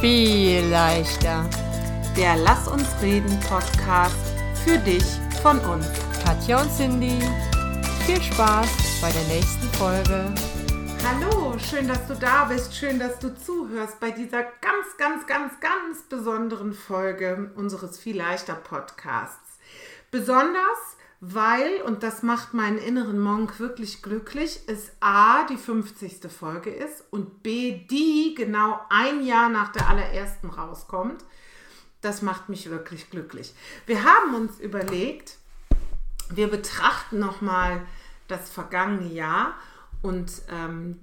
viel leichter. Der Lass uns reden Podcast für dich von uns. Katja und Cindy, viel Spaß bei der nächsten Folge. Hallo, schön, dass du da bist, schön, dass du zuhörst bei dieser ganz, ganz, ganz, ganz besonderen Folge unseres Viel leichter Podcasts. Besonders, weil, und das macht meinen inneren Monk wirklich glücklich, es A, die 50. Folge ist und B, die genau ein Jahr nach der allerersten rauskommt. Das macht mich wirklich glücklich. Wir haben uns überlegt, wir betrachten nochmal das vergangene Jahr und ähm,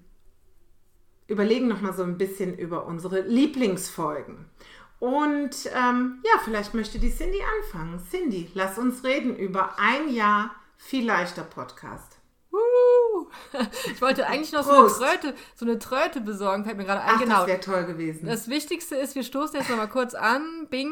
überlegen nochmal so ein bisschen über unsere Lieblingsfolgen. Und ähm, ja, vielleicht möchte die Cindy anfangen. Cindy, lass uns reden über ein Jahr viel leichter Podcast. Uh, ich wollte eigentlich noch so eine, Tröte, so eine Tröte besorgen, fällt mir gerade ein. Ach, genau. Das wäre toll gewesen. Das Wichtigste ist, wir stoßen jetzt nochmal kurz an. Bing.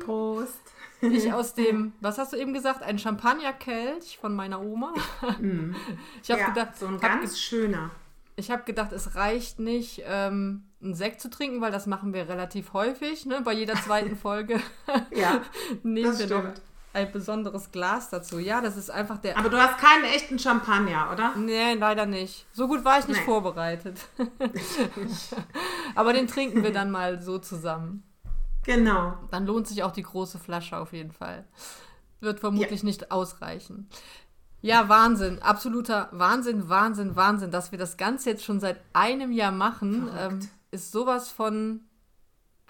Prost. Ich aus dem, was hast du eben gesagt, ein Champagnerkelch von meiner Oma. Mm. Ich habe ja, gedacht, so ein ganz schöner. Ich habe gedacht, es reicht nicht, ähm, einen Sekt zu trinken, weil das machen wir relativ häufig. Ne? Bei jeder zweiten Folge ja, nehmen wir noch ein besonderes Glas dazu. Ja, das ist einfach der. Aber du hast keinen echten Champagner, oder? Nee, leider nicht. So gut war ich nicht nee. vorbereitet. Aber den trinken wir dann mal so zusammen. Genau. Dann lohnt sich auch die große Flasche auf jeden Fall. Wird vermutlich ja. nicht ausreichen. Ja, Wahnsinn. Absoluter Wahnsinn, Wahnsinn, Wahnsinn. Dass wir das Ganze jetzt schon seit einem Jahr machen, ähm, ist sowas von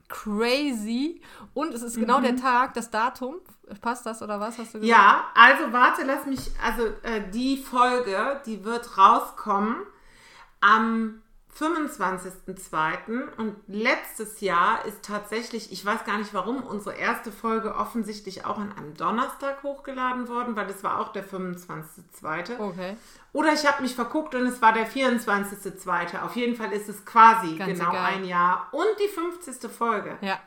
crazy. Und es ist mhm. genau der. Tag, das Datum. Passt das oder was hast du gesagt? Ja, also warte, lass mich. Also äh, die Folge, die wird rauskommen am 25.02. Und letztes Jahr ist tatsächlich, ich weiß gar nicht warum, unsere erste Folge offensichtlich auch an einem Donnerstag hochgeladen worden, weil das war auch der 25.02. Okay. Oder ich habe mich verguckt und es war der 24.02. Auf jeden Fall ist es quasi Ganz genau egal. ein Jahr und die 50. Folge. Ja.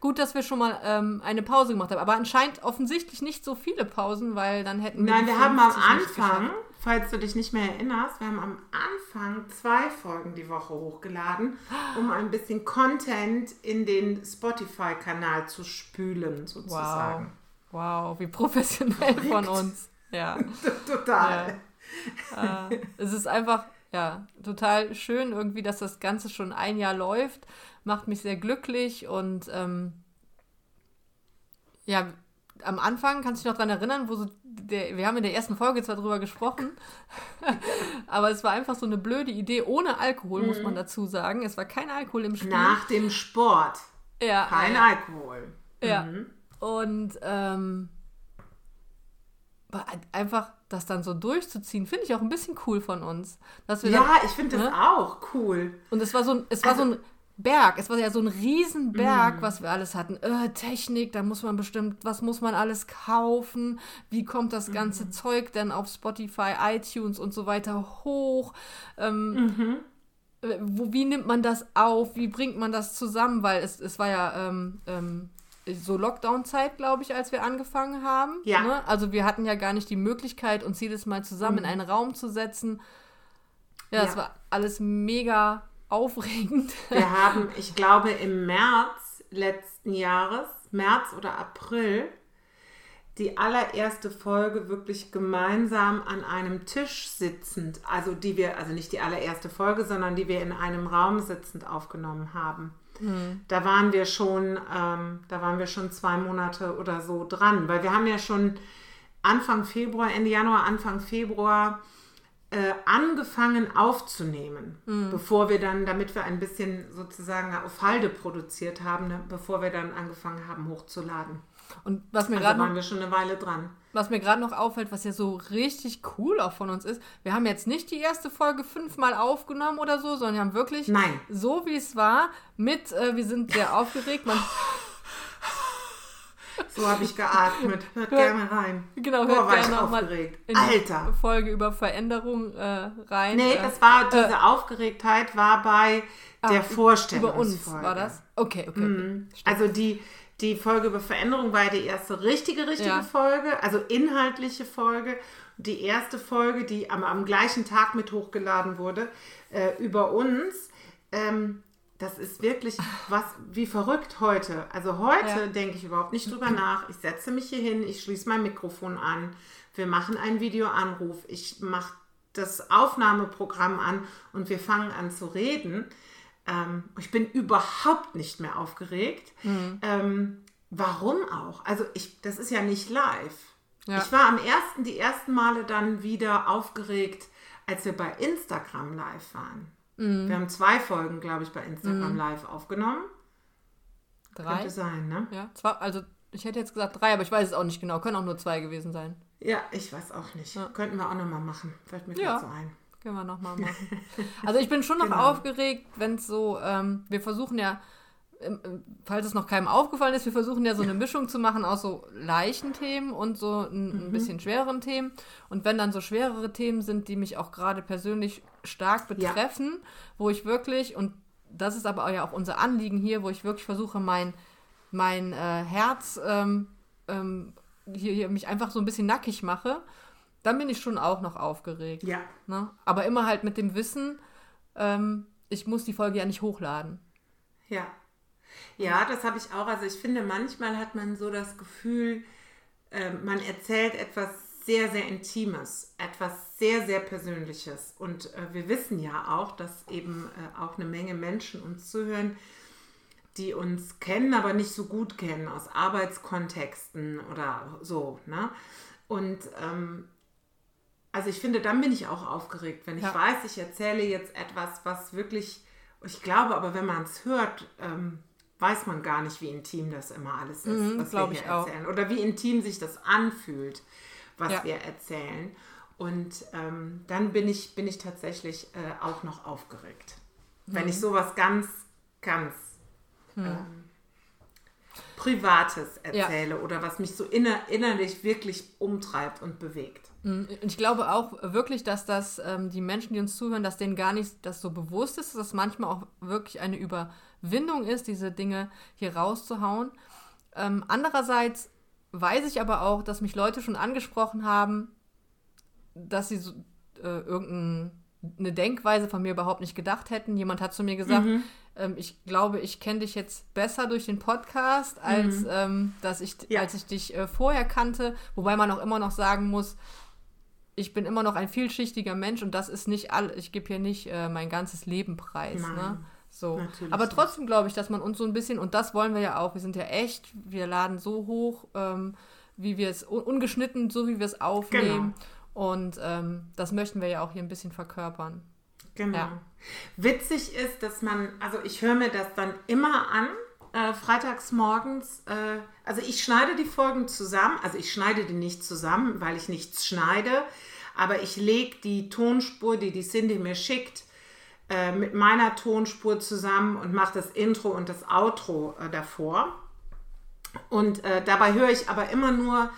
Gut, dass wir schon mal ähm, eine Pause gemacht haben, aber anscheinend offensichtlich nicht so viele Pausen, weil dann hätten wir. Nein, wir haben am Anfang, falls du dich nicht mehr erinnerst, wir haben am Anfang zwei Folgen die Woche hochgeladen, um ein bisschen Content in den Spotify-Kanal zu spülen, sozusagen. Wow, wow wie professionell Verrückt. von uns. Ja. Total. Ja. äh, es ist einfach, ja, total schön irgendwie, dass das Ganze schon ein Jahr läuft macht mich sehr glücklich und ähm, ja, am Anfang, kannst du dich noch daran erinnern, wo so der, wir haben in der ersten Folge zwar drüber gesprochen, aber es war einfach so eine blöde Idee, ohne Alkohol, mhm. muss man mhm. dazu sagen. Es war kein Alkohol im Spiel. Nach dem Sport. Ja. Kein ja. Alkohol. Ja. Mhm. Und ähm, einfach das dann so durchzuziehen, finde ich auch ein bisschen cool von uns. Dass wir ja, dann, ich finde das ne? auch cool. Und es war so ein, es war so ein Berg. Es war ja so ein Riesenberg, mm. was wir alles hatten. Äh, Technik, da muss man bestimmt, was muss man alles kaufen? Wie kommt das ganze mm. Zeug denn auf Spotify, iTunes und so weiter hoch? Ähm, mhm. Äh, wo, wie nimmt man das auf? Wie bringt man das zusammen? Weil es, es war ja ähm, ähm, so Lockdown-Zeit, glaube ich, als wir angefangen haben. Ja. Ne? Also wir hatten ja gar nicht die Möglichkeit, uns jedes Mal zusammen mhm. in einen Raum zu setzen. Ja, es ja. war alles mega aufregend. Wir haben, ich glaube, im März letzten Jahres, März oder April, die allererste Folge wirklich gemeinsam an einem Tisch sitzend, also die wir, also nicht die allererste Folge, sondern die wir in einem Raum sitzend aufgenommen haben. Mhm. Da waren wir schon, ähm, da waren wir schon zwei Monate oder so dran, weil wir haben ja schon Anfang Februar, Ende Januar, Anfang Februar äh, angefangen aufzunehmen, mhm. bevor wir dann, damit wir ein bisschen sozusagen auf Halde produziert haben, ne, bevor wir dann angefangen haben hochzuladen. Und was mir also gerade waren wir schon eine Weile dran. Was mir gerade noch auffällt, was ja so richtig cool auch von uns ist, wir haben jetzt nicht die erste Folge fünfmal aufgenommen oder so, sondern wir haben wirklich Nein. so wie es war mit, äh, wir sind sehr aufgeregt. Man So habe ich geatmet. Hört gerne rein. Genau, hört Boah, gerne auch mal in Alter. die Folge über Veränderung äh, rein. Nee, äh, das war, diese äh, Aufgeregtheit war bei der ah, Vorstellung. Über uns war das? Okay, okay. Mhm. Also die, die Folge über Veränderung war die erste richtige, richtige ja. Folge, also inhaltliche Folge. Die erste Folge, die am, am gleichen Tag mit hochgeladen wurde, äh, über uns. Ähm, das ist wirklich was wie verrückt heute. Also heute Ja. denke ich überhaupt nicht drüber nach. Ich setze mich hier hin, ich schließe mein Mikrofon an, wir machen einen Videoanruf, ich mache das Aufnahmeprogramm an und wir fangen an zu reden. Ähm, ich bin überhaupt nicht mehr aufgeregt. Mhm. Ähm, warum auch? Also ich, das ist ja nicht live. Ja. Ich war am ersten, die ersten Male dann wieder aufgeregt, als wir bei Instagram live waren. Mhm. Wir haben zwei Folgen, glaube ich, bei Instagram live aufgenommen. Drei? Könnte sein, ne? Ja, zwar, also ich hätte jetzt gesagt drei, aber ich weiß es auch nicht genau. Können auch nur zwei gewesen sein. Ja, ich weiß auch nicht. Könnten wir auch nochmal machen. Fällt mir Ja. gerade so ein. Können wir nochmal machen. Also ich bin schon noch Genau. aufgeregt, wenn es so, ähm, wir versuchen ja, falls es noch keinem aufgefallen ist, wir versuchen ja so eine Mischung zu machen aus so leichten Themen und so ein, Mhm. ein bisschen schwereren Themen. Und wenn dann so schwerere Themen sind, die mich auch gerade persönlich stark betreffen, wo ich wirklich, und das ist aber ja auch unser Anliegen hier, wo ich wirklich versuche, mein, mein äh, Herz ähm, ähm, hier, hier mich einfach so ein bisschen nackig mache, dann bin ich schon auch noch aufgeregt. Ja, Ne? Aber immer halt mit dem Wissen, ähm, ich muss die Folge ja nicht hochladen. ja. Ja, das habe ich auch. Also ich finde, manchmal hat man so das Gefühl, äh, man erzählt etwas sehr, sehr Intimes, etwas sehr, sehr Persönliches. Und äh, wir wissen ja auch, dass eben äh, auch eine Menge Menschen uns zuhören, die uns kennen, aber nicht so gut kennen aus Arbeitskontexten oder so. Ne? Und ähm, also ich finde, dann bin ich auch aufgeregt, wenn ich Ja. weiß, ich erzähle jetzt etwas, was wirklich, ich glaube, aber wenn man es hört, ähm, weiß man gar nicht, wie intim das immer alles ist, Mhm, was wir hier ich auch. erzählen. Oder wie intim sich das anfühlt, was Ja. wir erzählen. Und ähm, dann bin ich, bin ich tatsächlich äh, auch noch aufgeregt. Wenn Mhm. ich sowas ganz, ganz ähm, Privates Ja. erzähle oder was mich so inner, innerlich wirklich umtreibt und bewegt. Und Ich glaube auch wirklich, dass das ähm, die Menschen, die uns zuhören, dass denen gar nicht das so bewusst ist, dass das manchmal auch wirklich eine Überwindung ist, diese Dinge hier rauszuhauen. Ähm, andererseits weiß ich aber auch, dass mich Leute schon angesprochen haben, dass sie so, äh, irgendeine Denkweise von mir überhaupt nicht gedacht hätten. Jemand hat zu mir gesagt, ähm, ich glaube, ich kenne dich jetzt besser durch den Podcast, als, ähm, dass ich, Ja. als ich dich äh, vorher kannte. Wobei man auch immer noch sagen muss, ich bin immer noch ein vielschichtiger Mensch und das ist nicht all, ich gebe hier nicht äh, mein ganzes Leben preis. Ne? So. natürlich Aber trotzdem glaube ich, dass man uns so ein bisschen, und das wollen wir ja auch, wir sind ja echt, wir laden so hoch, ähm, wie wir es, un ungeschnitten, so wie wir es aufnehmen. Und ähm, das möchten wir ja auch hier ein bisschen verkörpern. Genau. Ja. Witzig ist, dass man, also ich höre mir das dann immer an, äh, freitags morgens. Äh, also ich schneide die Folgen zusammen, also ich schneide die nicht zusammen, weil ich nichts schneide, aber ich lege die Tonspur, die die Cindy mir schickt, äh, mit meiner Tonspur zusammen und mache das Intro und das Outro äh, davor. Und äh, dabei höre ich aber immer nur,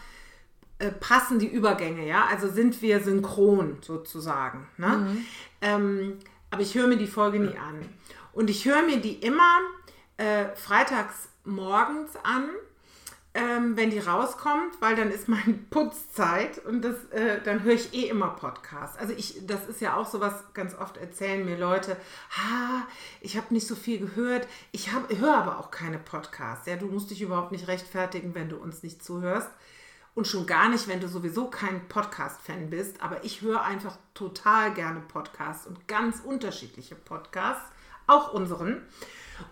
äh, passen die Übergänge, ja? Also sind wir synchron sozusagen. Ne? Ähm, aber ich höre mir die Folge nie an. Und ich höre mir die immer äh, freitags morgens an, ähm, wenn die rauskommt, weil dann ist meine Putzzeit und das, äh, dann höre ich eh immer Podcasts. Also ich, das ist ja auch sowas, ganz oft erzählen mir Leute, ha, ich habe nicht so viel gehört, ich höre aber auch keine Podcasts. Ja, du musst dich überhaupt nicht rechtfertigen, wenn du uns nicht zuhörst. Und schon gar nicht, wenn du sowieso kein Podcast-Fan bist. Aber ich höre einfach total gerne Podcasts und ganz unterschiedliche Podcasts, auch unseren.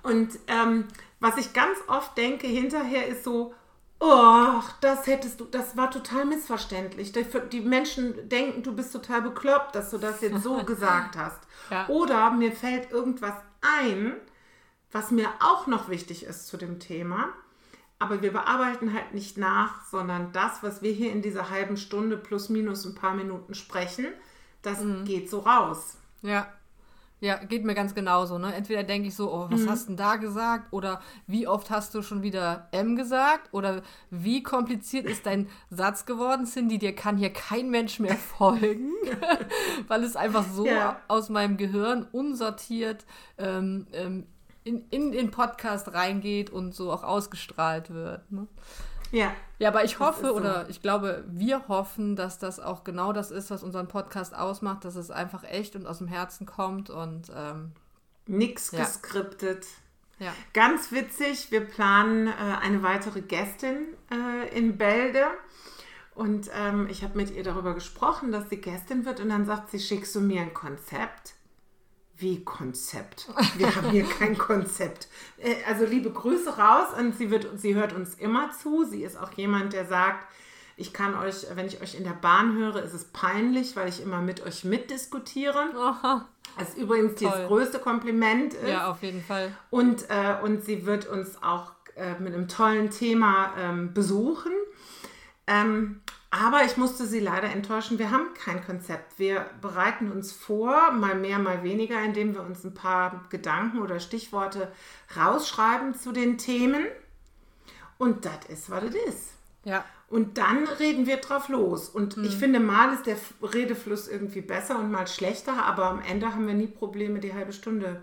Und ähm, was ich ganz oft denke hinterher ist so, oh, das hättest du, das war total missverständlich. Die, Menschen denken, du bist total bekloppt, dass du das jetzt so gesagt hast. Ja. Oder mir fällt irgendwas ein, was mir auch noch wichtig ist zu dem Thema. Aber wir bearbeiten halt nicht nach, sondern das, was wir hier in dieser halben Stunde plus minus ein paar Minuten sprechen, das geht so raus. Ja. Ja, geht mir ganz genauso. Ne? Entweder denke ich so, oh, was hast du denn da gesagt? Oder wie oft hast du schon wieder M gesagt? Oder wie kompliziert ist dein Satz geworden, Cindy? Dir kann hier kein Mensch mehr folgen, weil es einfach so Ja. aus meinem Gehirn unsortiert ähm, ähm, in, in den Podcast reingeht und so auch ausgestrahlt wird. Ne? Ja, Ja, aber ich hoffe so. oder ich glaube, wir hoffen, dass das auch genau das ist, was unseren Podcast ausmacht, dass es einfach echt und aus dem Herzen kommt und ähm, Nichts ja. geskriptet. Ja. Ganz witzig, wir planen äh, eine weitere Gästin äh, in Bälde. Und ähm, ich habe mit ihr darüber gesprochen, dass sie Gästin wird. Und dann sagt sie, schickst du mir ein Konzept? Wie Konzept? Wir haben hier kein Konzept. Äh, also liebe Grüße raus und sie, wird, sie hört uns immer zu. Sie ist auch jemand, der sagt, ich kann euch, wenn ich euch in der Bahn höre, ist es peinlich, weil ich immer mit euch mitdiskutiere. Das ist übrigens Toll. das größte Kompliment. Ist. Ja, auf jeden Fall. Und, äh, und sie wird uns auch äh, mit einem tollen Thema ähm, besuchen. Ähm, aber ich musste sie leider enttäuschen. Wir haben kein Konzept. Wir bereiten uns vor, mal mehr, mal weniger, indem wir uns ein paar Gedanken oder Stichworte rausschreiben zu den Themen. Und das ist, was es ist. Ja. Und dann reden wir drauf los. Und mhm. ich finde, mal ist der Redefluss irgendwie besser und mal schlechter, aber am Ende haben wir nie Probleme, die halbe Stunde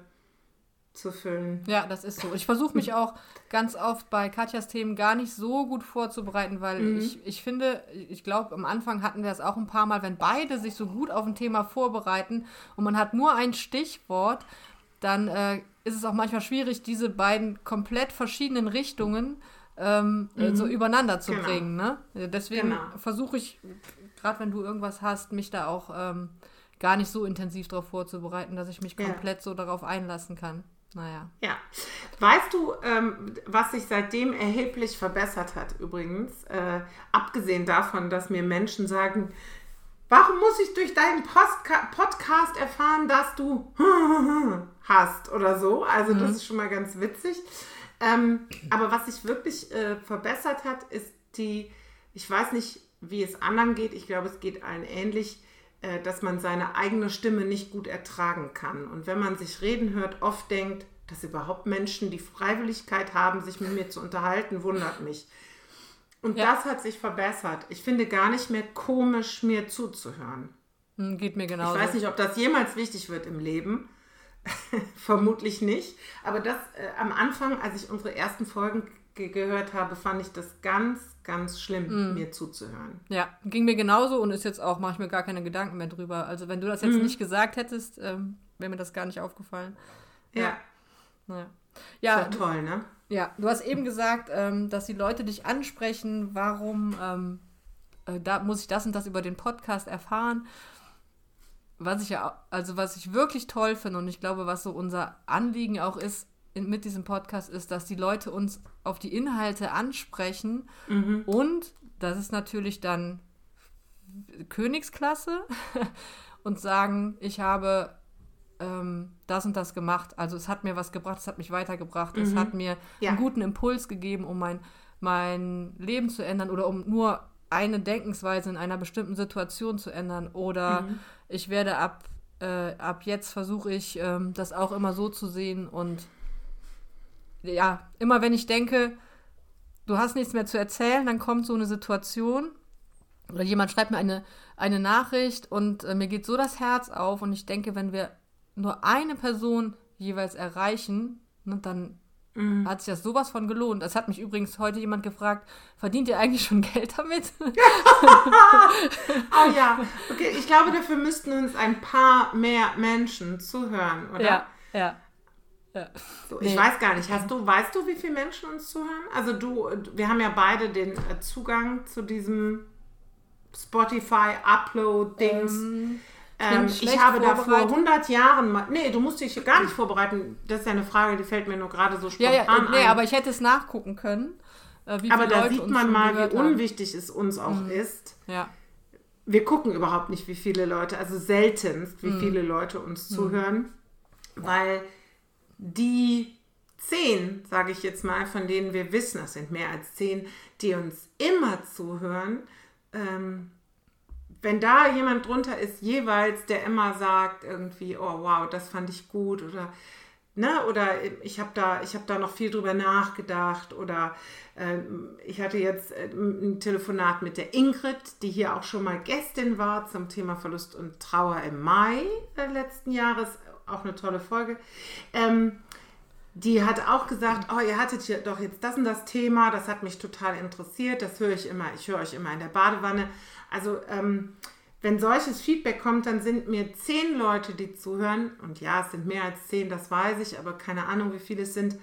zu füllen. Ja, das ist so. Ich versuche mich auch ganz oft bei Katjas Themen gar nicht so gut vorzubereiten, weil mhm. ich, ich finde, ich glaube, am Anfang hatten wir es auch ein paar Mal, wenn beide sich so gut auf ein Thema vorbereiten und man hat nur ein Stichwort, dann äh, ist es auch manchmal schwierig, diese beiden komplett verschiedenen Richtungen ähm, mhm. so übereinander zu genau. bringen. Ne? Deswegen genau. versuche ich, gerade wenn du irgendwas hast, mich da auch ähm, gar nicht so intensiv darauf vorzubereiten, dass ich mich komplett ja. so darauf einlassen kann. Naja. Ja. Weißt du, ähm, was sich seitdem erheblich verbessert hat übrigens? Äh, abgesehen davon, dass mir Menschen sagen, warum muss ich durch deinen Postka Podcast erfahren, dass du hast oder so? Also mhm. das ist schon mal ganz witzig. Ähm, aber was sich wirklich äh, verbessert hat, ist die, ich weiß nicht, wie es anderen geht, ich glaube, es geht allen ähnlich, äh, dass man seine eigene Stimme nicht gut ertragen kann. Und wenn man sich reden hört, oft denkt, dass überhaupt Menschen die Freiwilligkeit haben, sich mit mir zu unterhalten, wundert mich. Und ja. das hat sich verbessert. Ich finde gar nicht mehr komisch, mir zuzuhören. Hm, geht mir genauso. Ich weiß nicht, ob das jemals wichtig wird im Leben. Vermutlich nicht. Aber das äh, am Anfang, als ich unsere ersten Folgen ge gehört habe, fand ich das ganz, ganz schlimm, mm. mir zuzuhören. Ja, ging mir genauso und ist jetzt auch, mache ich mir gar keine Gedanken mehr drüber. Also wenn du das jetzt mm. nicht gesagt hättest, ähm, wäre mir das gar nicht aufgefallen. Ja. Ja, ja. Ist ja toll, ne? Ja, du hast eben gesagt, ähm, dass die Leute dich ansprechen, warum ähm, äh, da muss ich das und das über den Podcast erfahren was ich ja, also was ich wirklich toll finde und ich glaube, was so unser Anliegen auch ist in, mit diesem Podcast, ist, dass die Leute uns auf die Inhalte ansprechen mhm. und das ist natürlich dann Königsklasse und sagen, ich habe ähm, das und das gemacht. Also es hat mir was gebracht, es hat mich weitergebracht, mhm. es hat mir ja. einen guten Impuls gegeben, um mein, mein Leben zu ändern oder um nur eine Denkensweise in einer bestimmten Situation zu ändern oder mhm ich werde ab, äh, ab jetzt versuche ich, ähm, das auch immer so zu sehen und ja, immer wenn ich denke, du hast nichts mehr zu erzählen, dann kommt so eine Situation oder jemand schreibt mir eine, eine Nachricht und äh, mir geht so das Herz auf und ich denke, wenn wir nur eine Person jeweils erreichen, ne, dann Mhm. Hat sich das sowas von gelohnt. Das hat mich übrigens heute jemand gefragt, verdient ihr eigentlich schon Geld damit? oh ja, okay, ich glaube, dafür müssten uns ein paar mehr Menschen zuhören, oder? Ja, ja. Ja. So, ich nee. weiß gar nicht, hast du, weißt du, wie viele Menschen uns zuhören? Also du, wir haben ja beide den äh, Zugang zu diesem Spotify-Upload-Dings. Ähm, ähm, ich habe da vor 100 Jahren mal. Nee, du musst dich gar nicht vorbereiten. Das ist ja eine Frage, die fällt mir nur gerade so spontan ja, ja, nee, ein. aber ich hätte es nachgucken können. Äh, aber da Leute sieht man mal, wie unwichtig es uns auch mhm. ist. Ja. Wir gucken überhaupt nicht, wie viele Leute, also seltenst, wie mhm. viele Leute uns mhm. zuhören, weil die zehn, sage ich jetzt mal, von denen wir wissen, das sind mehr als zehn, die uns immer zuhören, ähm, wenn da jemand drunter ist, jeweils, der immer sagt, irgendwie, oh wow, das fand ich gut oder ne, oder ich habe da, ich da noch viel drüber nachgedacht oder äh, ich hatte jetzt äh, ein Telefonat mit der Ingrid, die hier auch schon mal Gästin war zum Thema Verlust und Trauer im Mai äh, letzten Jahres, auch eine tolle Folge. Ähm, die hat auch gesagt, oh, ihr hattet hier doch jetzt das und das Thema, das hat mich total interessiert, das höre ich immer, ich höre euch immer in der Badewanne. Also ähm, wenn solches Feedback kommt, dann sind mir zehn Leute, die zuhören, und ja, es sind mehr als zehn, das weiß ich, aber keine Ahnung, wie viele es sind,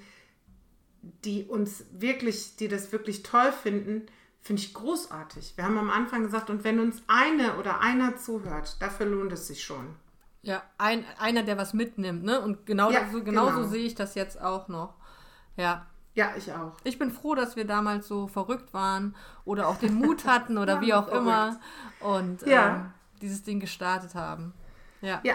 die uns wirklich, die das wirklich toll finden, finde ich großartig. Wir haben am Anfang gesagt, und wenn uns eine oder einer zuhört, dafür lohnt es sich schon. Ja, ein, einer, der was mitnimmt, ne? Und genau ja, so, genauso genau. sehe ich das jetzt auch noch. Ja. Ja, ich auch. Ich bin froh, dass wir damals so verrückt waren oder auch den Mut hatten oder wie auch verrückt. immer und ja. ähm, dieses Ding gestartet haben. Ja. ja.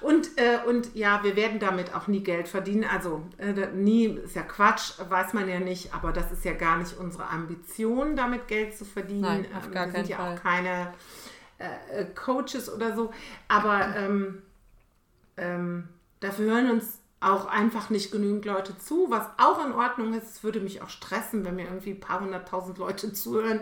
Und, äh, und ja, wir werden damit auch nie Geld verdienen. Also äh, nie ist ja Quatsch, weiß man ja nicht, aber das ist ja gar nicht unsere Ambition, damit Geld zu verdienen. Nein, auf ähm, gar wir sind ja Fall. auch keine äh, Coaches oder so. Aber ähm, ähm, dafür hören uns auch einfach nicht genügend Leute zu, was auch in Ordnung ist. Es würde mich auch stressen, wenn mir irgendwie ein paar hunderttausend Leute zuhören.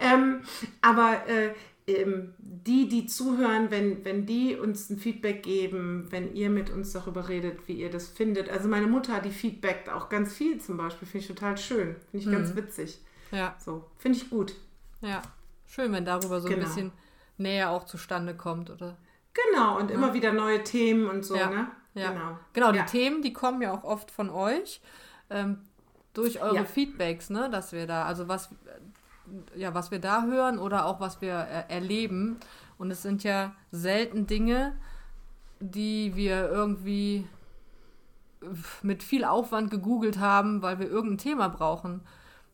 Ähm, aber äh, ähm, die, die zuhören, wenn, wenn die uns ein Feedback geben, wenn ihr mit uns darüber redet, wie ihr das findet. Also meine Mutter, die feedbackt auch ganz viel zum Beispiel, finde ich total schön, finde ich mhm. ganz witzig. Ja. So, finde ich gut. Ja, schön, wenn darüber so genau. ein bisschen näher auch zustande kommt, oder? Genau, und ja. immer wieder neue Themen und so, ja. ne? Ja. Genau, genau die Themen, die kommen ja auch oft von euch. Ähm, durch eure Feedbacks, ne, dass wir da, also was, ja, was wir da hören oder auch was wir äh, erleben. Und es sind ja selten Dinge, die wir irgendwie mit viel Aufwand gegoogelt haben, weil wir irgendein Thema brauchen.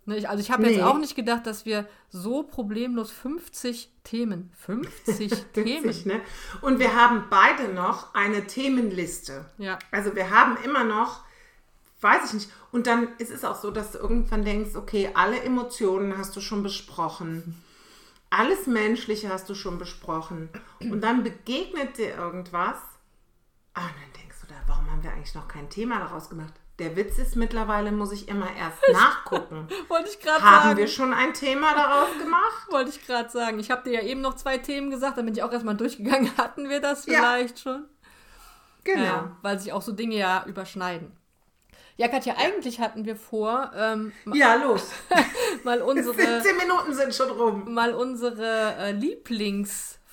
Ne, ich, also ich habe nee. jetzt auch nicht gedacht, dass wir so problemlos 50 Themen, 50 Themen. Ne? Und wir haben beide noch eine Themenliste. Ja. Also wir haben immer noch weiß ich nicht. Und dann ist es auch so, dass du irgendwann denkst, okay, alle Emotionen hast du schon besprochen. Alles Menschliche hast du schon besprochen. Und dann begegnet dir irgendwas. Ah, und dann denkst du da, warum haben wir eigentlich noch kein Thema daraus gemacht? Der Witz ist mittlerweile, muss ich immer erst nachgucken. Wollte ich gerade sagen. Haben wir schon ein Thema daraus gemacht? Wollte ich gerade sagen. Ich habe dir ja eben noch zwei Themen gesagt, dann bin ich auch erstmal durchgegangen. Hatten wir das vielleicht ja. schon? Genau. Ja, weil sich auch so Dinge ja überschneiden. Ja, Katja, eigentlich hatten wir vor. Ähm, ja, los. mal unsere. 17 Minuten sind schon rum. Mal unsere äh,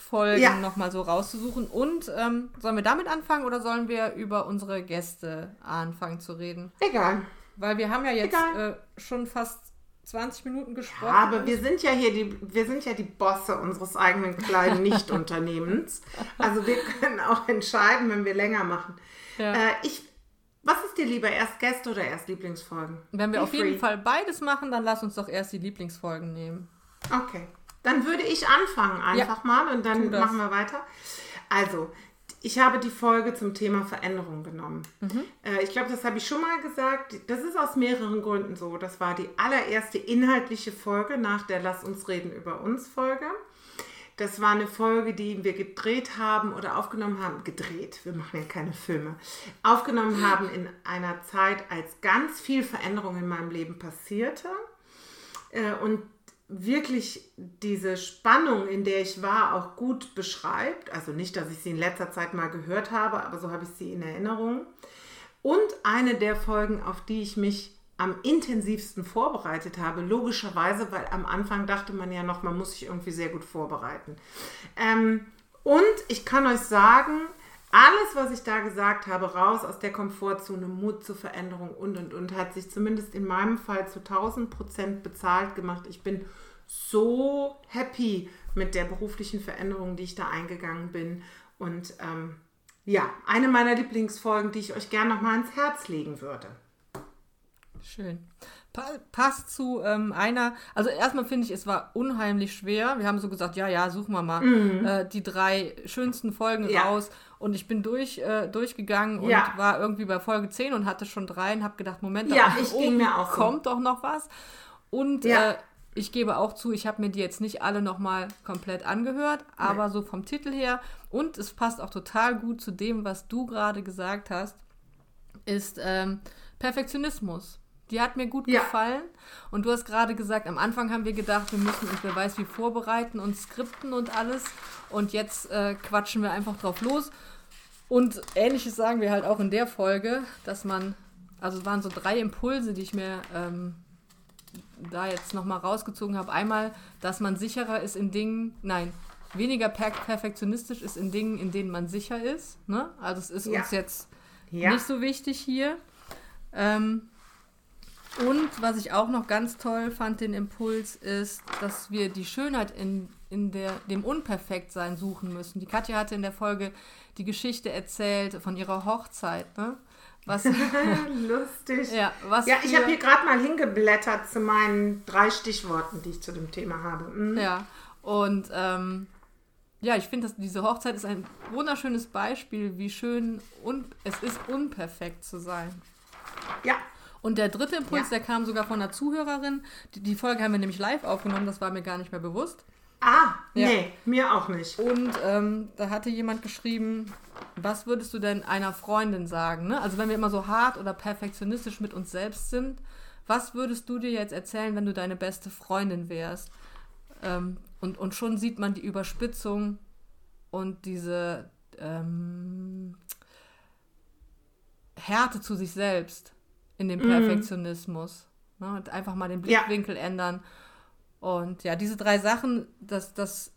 Lieblingsfolgen ja. nochmal so rauszusuchen. Und ähm, sollen wir damit anfangen oder sollen wir über unsere Gäste anfangen zu reden? Egal. Weil wir haben ja jetzt äh, schon fast 20 Minuten gesprochen. Ja, aber wir sind ja hier die, wir sind ja die Bosse unseres eigenen kleinen Nichtunternehmens. Also wir können auch entscheiden, wenn wir länger machen. Ja. Äh, ich was ist dir lieber, erst Gäste oder erst Lieblingsfolgen? Wenn wir Be auf free. jeden Fall beides machen, dann lass uns doch erst die Lieblingsfolgen nehmen. Okay. Dann würde ich anfangen einfach ja, mal und dann machen wir weiter. Also, ich habe die Folge zum Thema Veränderung genommen. Mhm. Äh, ich glaube, das habe ich schon mal gesagt. Das ist aus mehreren Gründen so. Das war die allererste inhaltliche Folge nach der Lass uns reden über uns Folge. Das war eine Folge, die wir gedreht haben oder aufgenommen haben. Gedreht, wir machen ja keine Filme. Aufgenommen haben in einer Zeit, als ganz viel Veränderung in meinem Leben passierte. Äh, und wirklich diese Spannung, in der ich war, auch gut beschreibt. Also nicht, dass ich sie in letzter Zeit mal gehört habe, aber so habe ich sie in Erinnerung. Und eine der Folgen, auf die ich mich am intensivsten vorbereitet habe, logischerweise, weil am Anfang dachte man ja noch, man muss sich irgendwie sehr gut vorbereiten. Ähm, und ich kann euch sagen, alles, was ich da gesagt habe, raus aus der Komfortzone, Mut zur Veränderung und und und, hat sich zumindest in meinem Fall zu 1000 Prozent bezahlt gemacht. Ich bin so happy mit der beruflichen Veränderung, die ich da eingegangen bin. Und ähm, ja, eine meiner Lieblingsfolgen, die ich euch gerne noch mal ins Herz legen würde. Schön. Pa passt zu ähm, einer, also erstmal finde ich, es war unheimlich schwer. Wir haben so gesagt, ja, ja, suchen wir mal mhm. äh, die drei schönsten Folgen ja. raus. Und ich bin durch, äh, durchgegangen und ja. war irgendwie bei Folge 10 und hatte schon drei und habe gedacht, Moment, ja, da mir auch kommt so. doch noch was. Und ja. äh, ich gebe auch zu, ich habe mir die jetzt nicht alle nochmal komplett angehört, aber nee. so vom Titel her und es passt auch total gut zu dem, was du gerade gesagt hast, ist ähm, Perfektionismus. Die hat mir gut ja. gefallen. Und du hast gerade gesagt, am Anfang haben wir gedacht, wir müssen uns wer weiß wie vorbereiten und skripten und alles. Und jetzt äh, quatschen wir einfach drauf los. Und ähnliches sagen wir halt auch in der Folge, dass man, also es waren so drei Impulse, die ich mir ähm, da jetzt nochmal rausgezogen habe. Einmal, dass man sicherer ist in Dingen, nein, weniger per perfektionistisch ist in Dingen, in denen man sicher ist. Ne? Also es ist Ja. uns jetzt Ja. nicht so wichtig hier. Ähm, und was ich auch noch ganz toll fand, den Impuls, ist, dass wir die Schönheit in, in der, dem Unperfektsein suchen müssen. Die Katja hatte in der Folge die Geschichte erzählt von ihrer Hochzeit. Ne? Was, Lustig. ja, was Ja, ich habe hier gerade mal hingeblättert zu meinen drei Stichworten, die ich zu dem Thema habe. Mhm. Ja, und ähm, ja, ich finde, dass diese Hochzeit ist ein wunderschönes Beispiel, wie schön un es ist, unperfekt zu sein. ja. Und der dritte Impuls, Ja. der kam sogar von einer Zuhörerin. Die, die Folge haben wir nämlich live aufgenommen, das war mir gar nicht mehr bewusst. Ah, Ja. nee, mir auch nicht. Und ähm, da hatte jemand geschrieben, was würdest du denn einer Freundin sagen? Ne? Also wenn wir immer so hart oder perfektionistisch mit uns selbst sind, was würdest du dir jetzt erzählen, wenn du deine beste Freundin wärst? Ähm, und, und schon sieht man die Überspitzung und diese ähm, Härte zu sich selbst in dem Perfektionismus. Ne? Und einfach mal den Ja. Blickwinkel ändern. Und ja, diese drei Sachen, das, das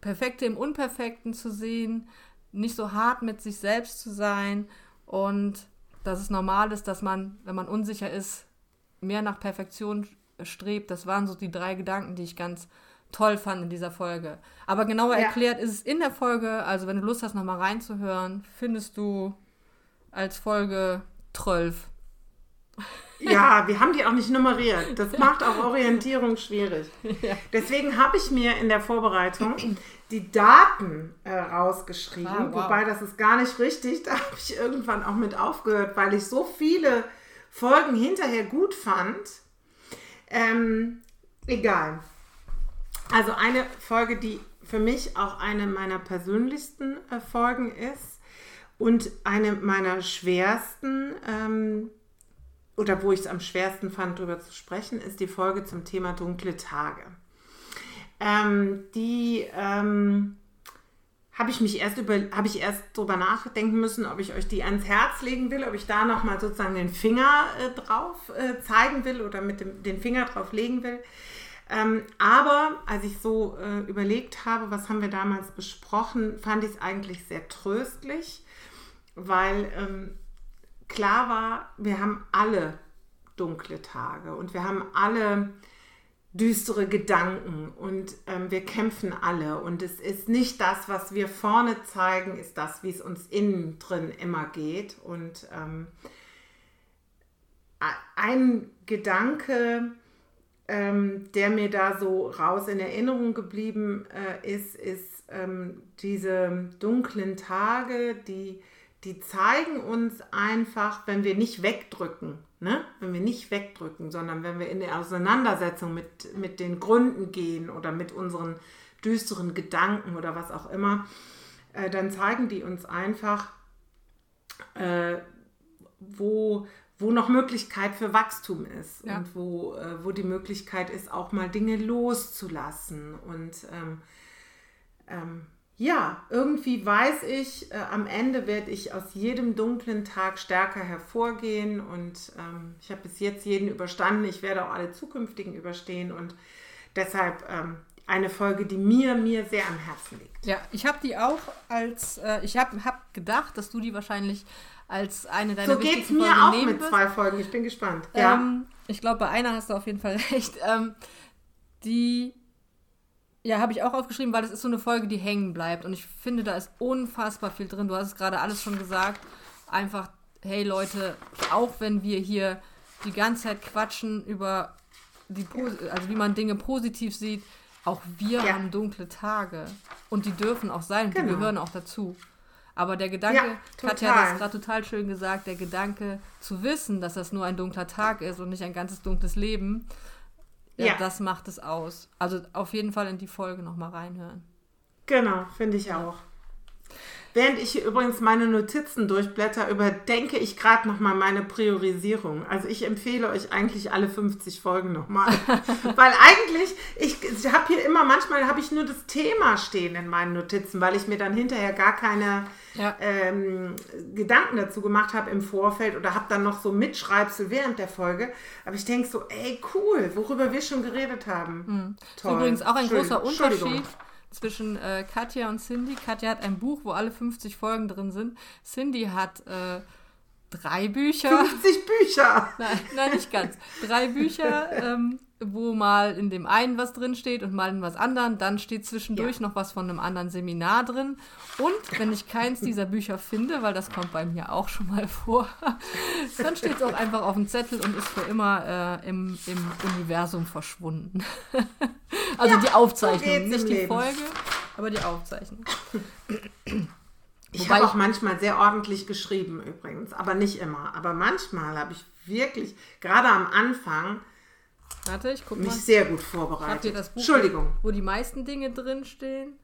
Perfekte im Unperfekten zu sehen, nicht so hart mit sich selbst zu sein und dass es normal ist, dass man, wenn man unsicher ist, mehr nach Perfektion strebt. Das waren so die drei Gedanken, die ich ganz toll fand in dieser Folge. Aber genauer Ja. erklärt ist es in der Folge, also wenn du Lust hast, nochmal reinzuhören, findest du als Folge 12. Ja, wir haben die auch nicht nummeriert. Das macht auch Orientierung schwierig. Deswegen habe ich mir in der Vorbereitung die Daten äh, rausgeschrieben. Ah, wow. Wobei das ist gar nicht richtig. Da habe ich irgendwann auch mit aufgehört, weil ich so viele Folgen hinterher gut fand. Ähm, egal. Also eine Folge, die für mich auch eine meiner persönlichsten äh, Folgen ist und eine meiner schwersten ähm, oder wo ich es am schwersten fand, darüber zu sprechen, ist die Folge zum Thema dunkle Tage. Ähm, die ähm, habe ich mich erst über, habe ich erst drüber nachdenken müssen, ob ich euch die ans Herz legen will, ob ich da nochmal sozusagen den Finger äh, drauf äh, zeigen will oder mit dem den Finger drauf legen will. Ähm, aber als ich so äh, überlegt habe, was haben wir damals besprochen, fand ich es eigentlich sehr tröstlich, weil ähm, klar war, wir haben alle dunkle Tage und wir haben alle düstere Gedanken und ähm, wir kämpfen alle. Und es ist nicht das, was wir vorne zeigen, ist das, wie es uns innen drin immer geht. Und ähm, ein Gedanke, ähm, der mir da so raus in Erinnerung geblieben äh, ist, ist ähm, diese dunklen Tage, die, die zeigen uns einfach, wenn wir nicht wegdrücken, ne? wenn wir nicht wegdrücken, sondern wenn wir in der Auseinandersetzung mit, mit den Gründen gehen oder mit unseren düsteren Gedanken oder was auch immer, äh, dann zeigen die uns einfach, äh, wo, wo noch Möglichkeit für Wachstum ist Ja. und wo, äh, wo die Möglichkeit ist, auch mal Dinge loszulassen. Und ähm, ähm, ja, irgendwie weiß ich, äh, am Ende werde ich aus jedem dunklen Tag stärker hervorgehen und ähm, ich habe bis jetzt jeden überstanden. Ich werde auch alle zukünftigen überstehen und deshalb ähm, eine Folge, die mir, mir sehr am Herzen liegt. Ja, ich habe die auch als, äh, ich habe hab gedacht, dass du die wahrscheinlich als eine deiner So geht es mir Folgen auch mit wirst. zwei Folgen. Ich bin gespannt. Ja. Ähm, ich glaube, bei einer hast du auf jeden Fall recht. Ähm, die, ja, habe ich auch aufgeschrieben, weil es ist so eine Folge, die hängen bleibt. Und ich finde, da ist unfassbar viel drin. Du hast es gerade alles schon gesagt. Einfach, hey Leute, auch wenn wir hier die ganze Zeit quatschen über die, Pos- also wie man Dinge positiv sieht, auch wir Ja. haben dunkle Tage. Und die dürfen auch sein, die Genau. gehören auch dazu. Aber der Gedanke, Ja, Katja hat das gerade total schön gesagt, der Gedanke zu wissen, dass das nur ein dunkler Tag ist und nicht ein ganzes dunkles Leben, ja, Ja. das macht es aus. Also auf jeden Fall in die Folge nochmal reinhören. Genau, finde ich auch. Während ich hier übrigens meine Notizen durchblätter, überdenke ich gerade nochmal meine Priorisierung. Also ich empfehle euch eigentlich alle 50 Folgen nochmal. weil eigentlich, ich, ich habe hier immer, manchmal habe ich nur das Thema stehen in meinen Notizen, weil ich mir dann hinterher gar keine Ja. ähm, Gedanken dazu gemacht habe im Vorfeld oder habe dann noch so Mitschreibsel während der Folge. Aber ich denke so, ey, cool, worüber wir schon geredet haben. Das ist übrigens auch ein großer. Unterschied zwischen äh, Katja und Cindy. Katja hat ein Buch, wo alle 50 Folgen drin sind. Cindy hat äh, drei Bücher. 50 Bücher! Nein, nein, nicht ganz. Drei Bücher, ähm, wo mal in dem einen was drin steht und mal in was anderen. Dann steht zwischendurch Ja. noch was von einem anderen Seminar drin. Und wenn ich keins dieser Bücher finde, weil das kommt bei mir auch schon mal vor, dann steht es auch einfach auf dem Zettel und ist für immer äh, im, im Universum verschwunden. also die Aufzeichnung, nicht die Leben. Folge, aber die Aufzeichnung. Ich habe auch manchmal sehr ordentlich geschrieben übrigens, aber nicht immer. Aber manchmal habe ich wirklich, gerade am Anfang, Warte, ich guck mal. mich sehr gut Habt vorbereitet. ihr das Buch, Entschuldigung. wo die meisten Dinge drinstehen?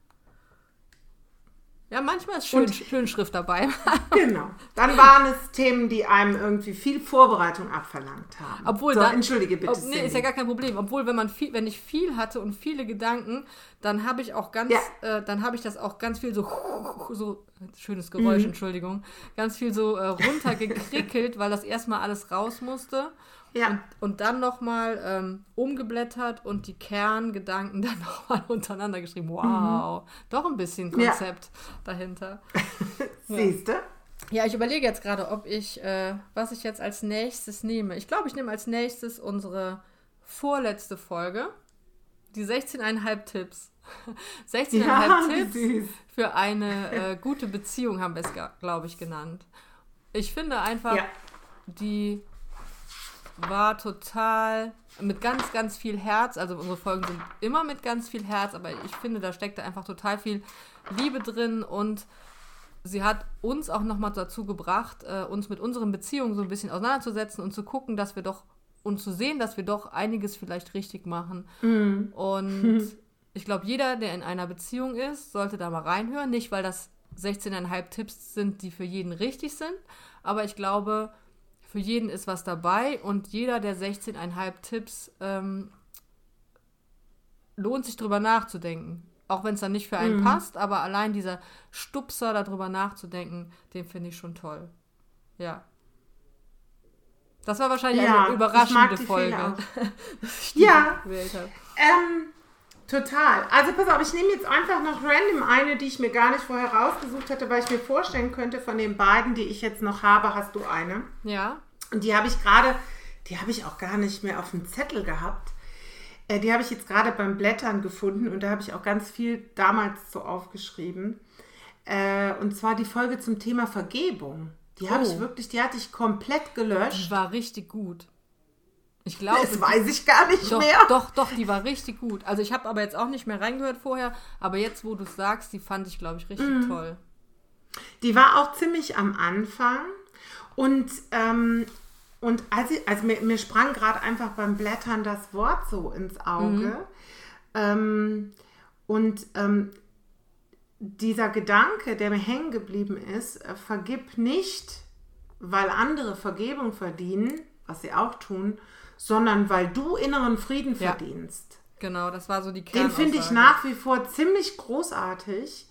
Ja, manchmal ist schön, Und- schön Schrift dabei. Genau. Dann waren es Themen, die einem irgendwie viel Vorbereitung abverlangt haben. Obwohl so, dann, entschuldige bitte. Ob, nee, ist ja gar kein Problem. Obwohl, wenn man viel, wenn ich viel hatte und viele Gedanken, dann habe ich auch ganz, Ja. äh, dann habe ich das auch ganz viel so, so schönes Geräusch, Mhm. Entschuldigung, ganz viel so äh, runtergekrickelt, weil das erstmal alles raus musste. Ja. Und, und dann nochmal ähm, umgeblättert und die Kerngedanken dann nochmal untereinander geschrieben. Wow, doch ein bisschen Mhm. Ja. Konzept dahinter. Siehst du? Ja, ich überlege jetzt gerade, ob ich, äh, was ich jetzt als nächstes nehme. Ich glaube, ich nehme als nächstes unsere vorletzte Folge. Die 16,5 Tipps. 16,5 Ja, Tipps süß. für eine äh, gute Beziehung haben wir es, glaube ich, genannt. Ich finde einfach, Ja. die war total mit ganz, ganz viel Herz. Also unsere Folgen sind immer mit ganz viel Herz, aber ich finde, da steckt einfach total viel Liebe drin und sie hat uns auch nochmal dazu gebracht, äh, uns mit unseren Beziehungen so ein bisschen auseinanderzusetzen und zu gucken, dass wir doch und zu sehen, dass wir doch einiges vielleicht richtig machen. Und ich glaube, jeder, der in einer Beziehung ist, sollte da mal reinhören. Nicht, weil das 16,5 Tipps sind, die für jeden richtig sind, aber ich glaube, für jeden ist was dabei und jeder der 16,5 Tipps ähm, lohnt sich drüber nachzudenken. Auch wenn es dann nicht für einen passt, aber allein dieser Stupser darüber nachzudenken, den finde ich schon toll. Ja. Das war wahrscheinlich Ja, eine überraschende Folge, dass ich die Ja. gewählt habe. Ähm, total. Also pass auf, ich nehme jetzt einfach noch random eine, die ich mir gar nicht vorher rausgesucht hatte, weil ich mir vorstellen könnte, von den beiden, die ich jetzt noch habe, hast du eine. Ja. Und die habe ich gerade, die habe ich auch gar nicht mehr auf dem Zettel gehabt. Äh, die habe ich jetzt gerade beim Blättern gefunden und da habe ich auch ganz viel damals so aufgeschrieben. Äh, und zwar die Folge zum Thema Vergebung. Die habe Oh. ich wirklich, die hatte ich komplett Die gelöscht. war richtig gut. Ich glaube. Das weiß ich gar nicht Doch, mehr. doch, doch, die war richtig gut. Also ich habe aber jetzt auch nicht mehr reingehört vorher, aber jetzt, wo du es sagst, die fand ich, glaube ich, richtig Mhm. toll. Die war auch ziemlich am Anfang. Und, ähm, und als ich, also mir, mir sprang gerade einfach beim Blättern das Wort so ins Auge. Ähm, und ähm, dieser Gedanke, der mir hängen geblieben ist, äh, vergib nicht, weil andere Vergebung verdienen, was sie auch tun, sondern weil du inneren Frieden Ja. verdienst. Genau, das war so die Den Kernaussage. finde ich nach wie vor ziemlich großartig.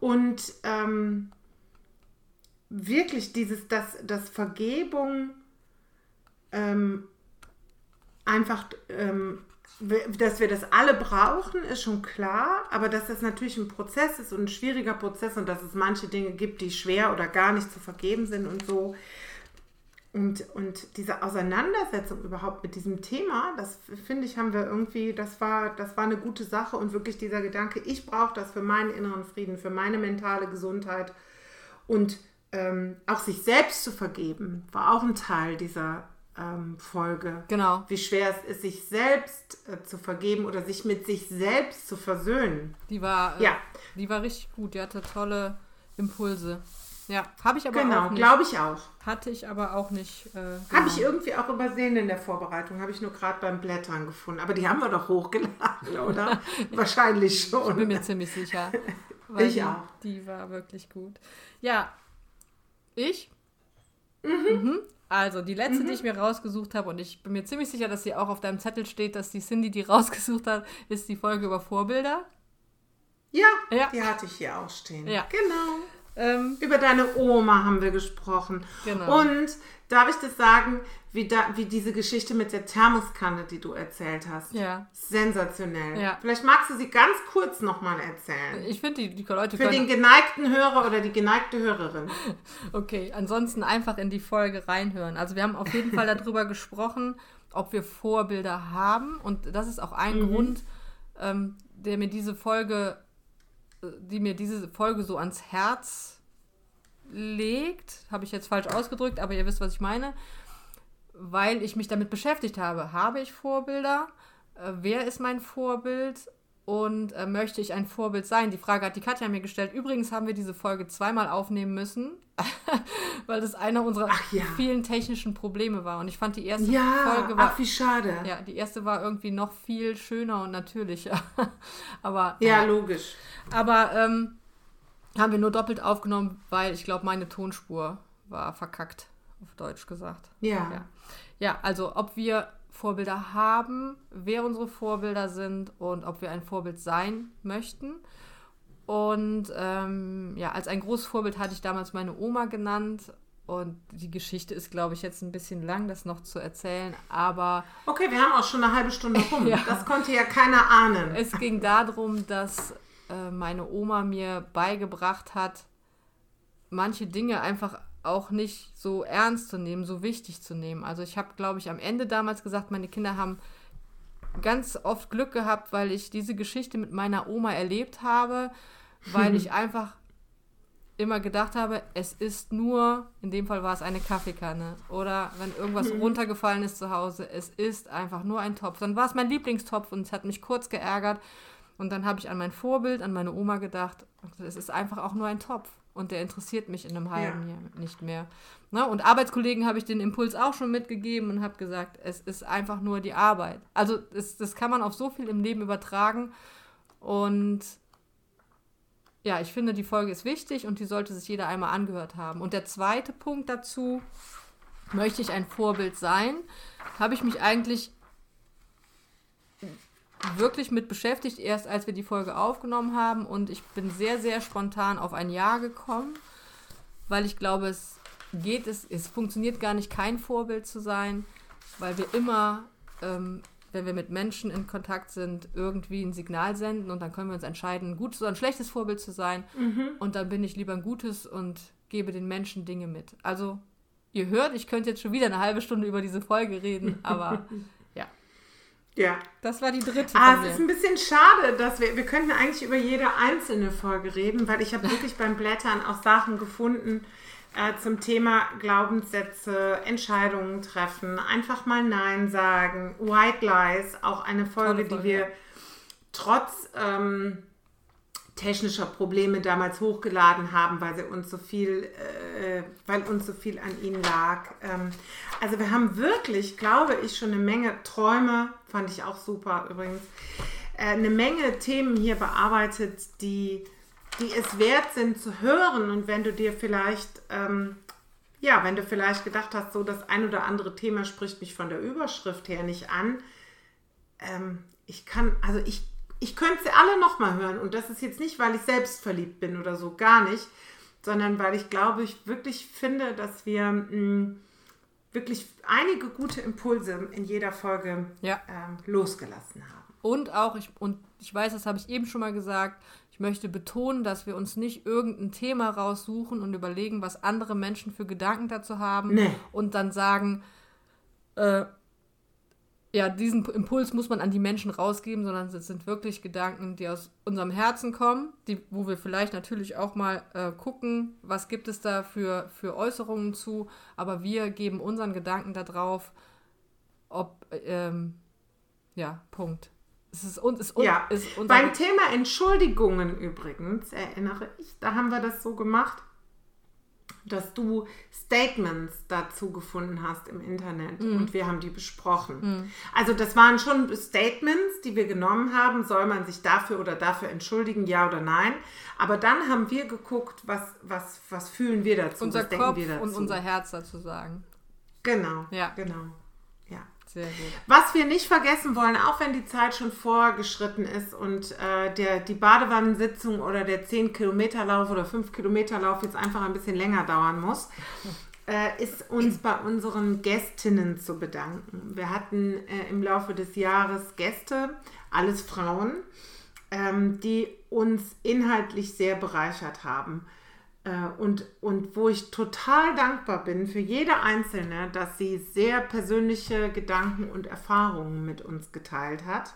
Und ähm, wirklich dieses, dass, dass Vergebung ähm, einfach, ähm, dass wir das alle brauchen, ist schon klar, aber dass das natürlich ein Prozess ist und ein schwieriger Prozess und dass es manche Dinge gibt, die schwer oder gar nicht zu vergeben sind und so. Und, und diese Auseinandersetzung überhaupt mit diesem Thema, das finde ich, haben wir irgendwie, das war, das war eine gute Sache und wirklich dieser Gedanke, ich brauche das für meinen inneren Frieden, für meine mentale Gesundheit und ähm, auch sich selbst zu vergeben, war auch ein Teil dieser ähm, Folge. Genau. Wie schwer es ist, sich selbst äh, zu vergeben oder sich mit sich selbst zu versöhnen. Die war, äh, Ja. die war richtig gut. Die hatte tolle Impulse. Ja, habe ich aber auch Genau, nicht. glaube ich auch. Hatte ich aber auch nicht. Äh, Habe genau. ich irgendwie auch übersehen in der Vorbereitung, habe ich nur gerade beim Blättern gefunden. Aber die haben wir doch hochgeladen, oder? Wahrscheinlich Ich bin schon. mir ziemlich sicher. Ich die, auch. Die war wirklich gut. Ja, ich? Mhm. Also, die letzte, die ich mir rausgesucht habe, und ich bin mir ziemlich sicher, dass sie auch auf deinem Zettel steht, dass die Cindy die rausgesucht hat, ist die Folge über Vorbilder. Ja, Ja. die hatte ich hier auch stehen. Ja. Genau. Ähm, Über deine Oma haben wir gesprochen. Genau. Und darf ich das sagen, wie, da, wie diese Geschichte mit der Thermoskanne, die du erzählt hast? Ja. Sensationell. Ja. Vielleicht magst du sie ganz kurz nochmal erzählen. Ich finde, die, die Leute Für den geneigten Hörer oder die geneigte Hörerin. Okay, ansonsten einfach in die Folge reinhören. Also wir haben auf jeden Fall darüber gesprochen, ob wir Vorbilder haben. Und das ist auch ein Mhm. Grund, ähm, der mir diese Folge, die mir diese Folge so ans Herz legt. Habe ich jetzt falsch ausgedrückt, aber ihr wisst, was ich meine. Weil ich mich damit beschäftigt habe. Habe ich Vorbilder? Äh, wer ist mein Vorbild? Und äh, möchte ich ein Vorbild sein? Die Frage hat die Katja mir gestellt. Übrigens haben wir diese Folge zweimal aufnehmen müssen, weil das einer unserer ja. vielen technischen Probleme war. Und ich fand die erste Ja, Folge war ach wie schade. ja, die erste war irgendwie noch viel schöner und natürlicher. aber Ja, logisch. aber ähm, haben wir nur doppelt aufgenommen, weil ich glaube, meine Tonspur war verkackt, auf Deutsch gesagt. Ja. Ja. ja, also ob wir Vorbilder haben, wer unsere Vorbilder sind und ob wir ein Vorbild sein möchten. Und ähm, ja, als ein großes Vorbild hatte ich damals meine Oma genannt. Und die Geschichte ist, glaube ich, jetzt ein bisschen lang, das noch zu erzählen. Aber Okay, wir haben auch schon eine halbe Stunde rum. Ja. Das konnte ja keiner ahnen. Es ging darum, dass äh, meine Oma mir beigebracht hat, manche Dinge einfach auch nicht so ernst zu nehmen, so wichtig zu nehmen. Also ich habe, glaube ich, am Ende damals gesagt, meine Kinder haben ganz oft Glück gehabt, weil ich diese Geschichte mit meiner Oma erlebt habe, weil ich einfach immer gedacht habe, es ist nur, in dem Fall war es eine Kaffeekanne oder wenn irgendwas runtergefallen ist zu Hause, es ist einfach nur ein Topf. Dann war es mein Lieblingstopf und es hat mich kurz geärgert und dann habe ich an mein Vorbild, an meine Oma gedacht, es ist einfach auch nur ein Topf und der interessiert mich in einem halben Ja. Jahr nicht mehr. Ne? Und Arbeitskollegen habe ich den Impuls auch schon mitgegeben und habe gesagt, es ist einfach nur die Arbeit. Also das, das kann man auf so viel im Leben übertragen und ja, ich finde, die Folge ist wichtig und die sollte sich jeder einmal angehört haben. Und der zweite Punkt dazu, möchte ich ein Vorbild sein, habe ich mich eigentlich wirklich mit beschäftigt, erst als wir die Folge aufgenommen haben. Und ich bin sehr, sehr spontan auf ein Ja gekommen, weil ich glaube, es geht, es, es funktioniert gar nicht, kein Vorbild zu sein, weil wir immer, ähm, wenn wir mit Menschen in Kontakt sind, irgendwie ein Signal senden und dann können wir uns entscheiden, ein gutes oder ein schlechtes Vorbild zu sein. Und dann bin ich lieber ein gutes und gebe den Menschen Dinge mit. Also, ihr hört, ich könnte jetzt schon wieder eine halbe Stunde über diese Folge reden, aber ja, das war die dritte Ah, es ist ein bisschen schade, dass wir, wir könnten eigentlich über jede einzelne Folge reden, weil ich habe wirklich beim Blättern auch Sachen gefunden äh, zum Thema Glaubenssätze, Entscheidungen treffen, einfach mal Nein sagen, White Lies, auch eine Folge, Folge, die wir trotz ähm, technischer Probleme damals hochgeladen haben, weil sie uns so viel, äh, weil uns so viel an ihnen lag. Ähm, also wir haben wirklich, glaube ich, schon eine Menge Träume, fand ich auch super übrigens, äh, eine Menge Themen hier bearbeitet, die, die es wert sind zu hören. Und wenn du dir vielleicht, ähm, ja, wenn du vielleicht gedacht hast, so das ein oder andere Thema spricht mich von der Überschrift her nicht an, ähm, ich kann, also ich, ich könnte sie alle nochmal hören. Und das ist jetzt nicht, weil ich selbst verliebt bin oder so, gar nicht, sondern weil ich glaube, ich wirklich finde, dass wir mh, wirklich einige gute Impulse in jeder Folge Ja. ähm, losgelassen haben. Und auch, ich, und ich weiß, das habe ich eben schon mal gesagt, ich möchte betonen, dass wir uns nicht irgendein Thema raussuchen und überlegen, was andere Menschen für Gedanken dazu haben Nee. und dann sagen, äh, ja, diesen Impuls muss man an die Menschen rausgeben, sondern es sind wirklich Gedanken, die aus unserem Herzen kommen, die, wo wir vielleicht natürlich auch mal äh, gucken, was gibt es da für, für Äußerungen zu, aber wir geben unseren Gedanken da drauf, ob, ähm, ja, Punkt. Es ist, un, ist, un, Ja, ist unser beim Thema Entschuldigungen übrigens, erinnere ich, da haben wir das so gemacht, dass du Statements dazu gefunden hast im Internet Mhm. und wir haben die besprochen. Also das waren schon Statements, die wir genommen haben, soll man sich dafür oder dafür entschuldigen, ja oder nein. Aber dann haben wir geguckt, was, was, was fühlen wir dazu, unser was denken Kopf wir dazu. und unser Herz dazu sagen. genau, Ja. genau. Sehr gut. Was wir nicht vergessen wollen, auch wenn die Zeit schon vorgeschritten ist und äh, der, die Badewannensitzung oder der 10-Kilometer-Lauf oder 5-Kilometer-Lauf jetzt einfach ein bisschen länger dauern muss, äh, ist uns bei unseren Gästinnen zu bedanken. Wir hatten äh, im Laufe des Jahres Gäste, alles Frauen, ähm, die uns inhaltlich sehr bereichert haben. Äh, und, und wo ich total dankbar bin für jede Einzelne, dass sie sehr persönliche Gedanken und Erfahrungen mit uns geteilt hat.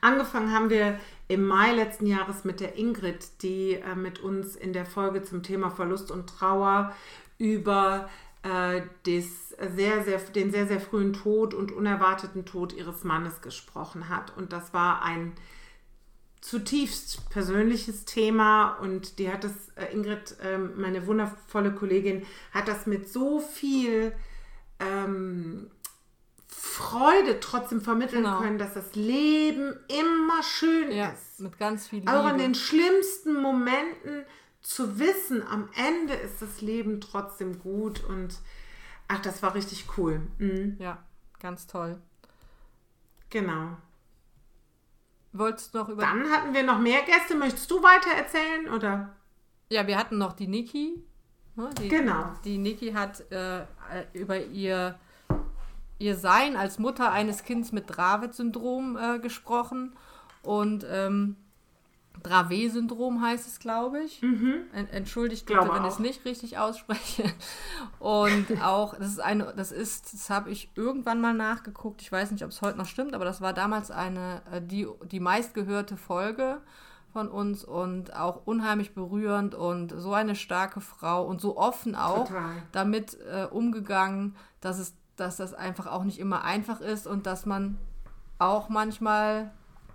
Angefangen haben wir im Mai letzten Jahres mit der Ingrid, die äh, mit uns in der Folge zum Thema Verlust und Trauer über äh, des sehr, sehr, den sehr, sehr frühen Tod und unerwarteten Tod ihres Mannes gesprochen hat. Und das war ein zutiefst persönliches Thema und die hat das, äh, Ingrid, ähm, meine wundervolle Kollegin, hat das mit so viel ähm, Freude trotzdem vermitteln genau. können, dass das Leben immer schön ja, ist. Mit ganz viel Liebe. Auch in den schlimmsten Momenten zu wissen, am Ende ist das Leben trotzdem gut und ach, das war richtig cool. Mhm. Ja, ganz toll. Genau. Wolltest du noch über. Dann hatten wir noch mehr Gäste. Möchtest du weiter erzählen oder? Ja, wir hatten noch die Niki. Ne, die, genau. Die Niki hat äh, über ihr, ihr Sein als Mutter eines Kindes mit Dravet-Syndrom äh, gesprochen. Und ähm, Dravet-Syndrom heißt es, glaube ich. Mhm. Entschuldigt bitte, wenn ich es nicht richtig ausspreche. Und auch, das ist eine, das ist, das habe ich irgendwann mal nachgeguckt. Ich weiß nicht, ob es heute noch stimmt, aber das war damals eine, äh, die, die meistgehörte Folge von uns und auch unheimlich berührend und so eine starke Frau und so offen auch Total. damit äh, umgegangen, dass es, dass das einfach auch nicht immer einfach ist und dass man auch manchmal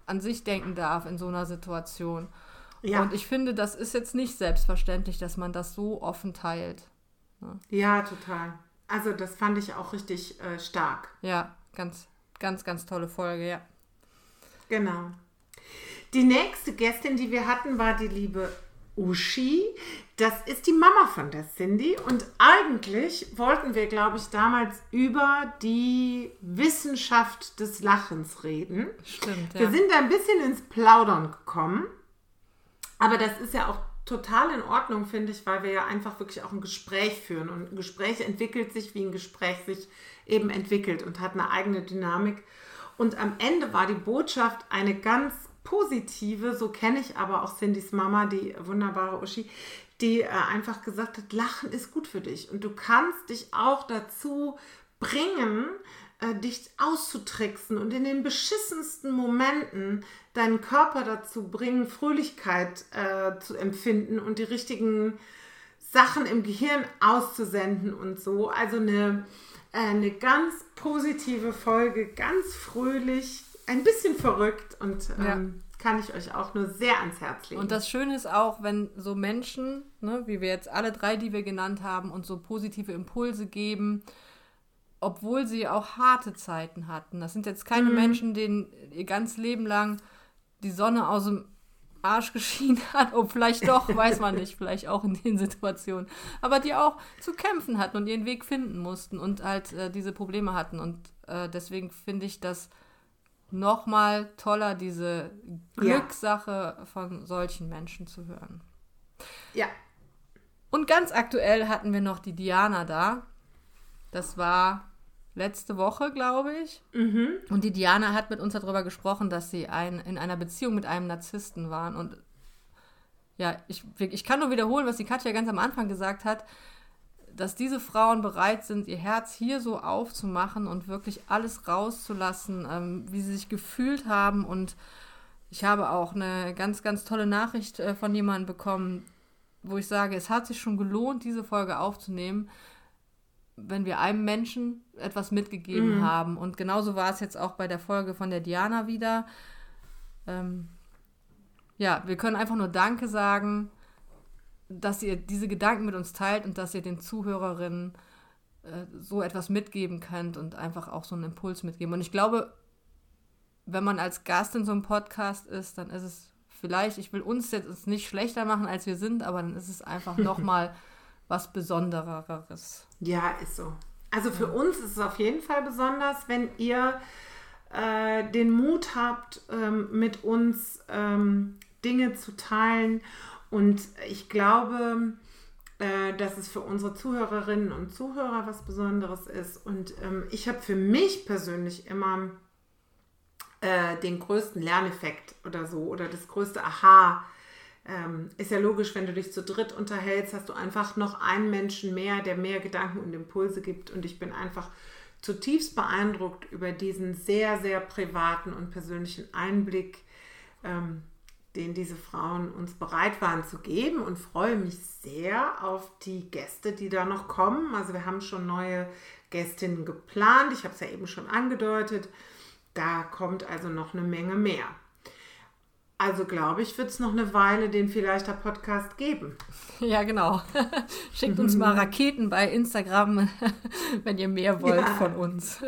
an sich denken darf in so einer Situation. Ja. Und ich finde, das ist jetzt nicht selbstverständlich, dass man das so offen teilt. Ne? Ja, total. Also das fand ich auch richtig äh, stark. Ja, ganz, ganz, ganz tolle Folge, ja. Genau. Die nächste Gästin, die wir hatten, war die liebe Uschi. Das ist die Mama von der Cindy. Und eigentlich wollten wir, glaube ich, damals über die Wissenschaft des Lachens reden. Stimmt. Ja. Wir sind da ein bisschen ins Plaudern gekommen. Aber das ist ja auch total in Ordnung, finde ich, weil wir ja einfach wirklich auch ein Gespräch führen. Und ein Gespräch entwickelt sich, wie ein Gespräch sich eben entwickelt und hat eine eigene Dynamik. Und am Ende war die Botschaft eine ganz positive, so kenne ich aber auch Cindys Mama, die wunderbare Uschi, die äh, einfach gesagt hat, Lachen ist gut für dich und du kannst dich auch dazu bringen, äh, dich auszutricksen und in den beschissensten Momenten deinen Körper dazu bringen, Fröhlichkeit äh, zu empfinden und die richtigen Sachen im Gehirn auszusenden und so. Also eine, äh, eine ganz positive Folge, ganz fröhlich, ein bisschen verrückt und ähm, ja. Kann ich euch auch nur sehr ans Herz legen. Und das Schöne ist auch, wenn so Menschen, ne, wie wir jetzt alle drei, die wir genannt haben, uns so positive Impulse geben, obwohl sie auch harte Zeiten hatten. Das sind jetzt keine mhm. Menschen, denen ihr ganz Leben lang die Sonne aus dem Arsch geschienen hat, ob vielleicht doch, weiß man nicht, vielleicht auch in den Situationen, aber die auch zu kämpfen hatten und ihren Weg finden mussten und halt äh, diese Probleme hatten. Und äh, deswegen finde ich das nochmal toller, diese Glückssache ja. von solchen Menschen zu hören. Ja. Und ganz aktuell hatten wir noch die Diana da. Das war letzte Woche, glaube ich. Mhm. Und die Diana hat mit uns darüber gesprochen, dass sie ein, in einer Beziehung mit einem Narzissten waren. Und ja, ich, ich kann nur wiederholen, was die Katja ganz am Anfang gesagt hat dass diese Frauen bereit sind, ihr Herz hier so aufzumachen und wirklich alles rauszulassen, ähm, wie sie sich gefühlt haben. Und ich habe auch eine ganz, ganz tolle Nachricht äh, von jemandem bekommen, wo ich sage, es hat sich schon gelohnt, diese Folge aufzunehmen, wenn wir einem Menschen etwas mitgegeben mhm. haben. Und genauso war es jetzt auch bei der Folge von der Diana wieder. Ähm, ja, wir können einfach nur Danke sagen dass ihr diese Gedanken mit uns teilt und dass ihr den Zuhörerinnen äh, so etwas mitgeben könnt und einfach auch so einen Impuls mitgeben. Und ich glaube, wenn man als Gast in so einem Podcast ist, dann ist es vielleicht, ich will uns jetzt nicht schlechter machen, als wir sind, aber dann ist es einfach nochmal was Besondereres. Ja, ist so. Also für uns ist es auf jeden Fall besonders, wenn ihr äh, den Mut habt, ähm, mit uns ähm, Dinge zu teilen. Und ich glaube, äh, dass es für unsere Zuhörerinnen und Zuhörer was Besonderes ist. Und ähm, ich habe für mich persönlich immer äh, den größten Lerneffekt oder so oder das größte Aha. Ähm, ist ja logisch, wenn du dich zu dritt unterhältst, hast du einfach noch einen Menschen mehr, der mehr Gedanken und Impulse gibt. Und ich bin einfach zutiefst beeindruckt über diesen sehr, sehr privaten und persönlichen Einblick, ähm, den diese Frauen uns bereit waren zu geben und freue mich sehr auf die Gäste, die da noch kommen. Also wir haben schon neue Gästinnen geplant. Ich habe es ja eben schon angedeutet. Da kommt also noch eine Menge mehr. Also glaube ich, wird es noch eine Weile den vielleicht der Podcast geben. Ja, genau. Schickt uns mal Raketen bei Instagram, wenn ihr mehr wollt ja. von uns.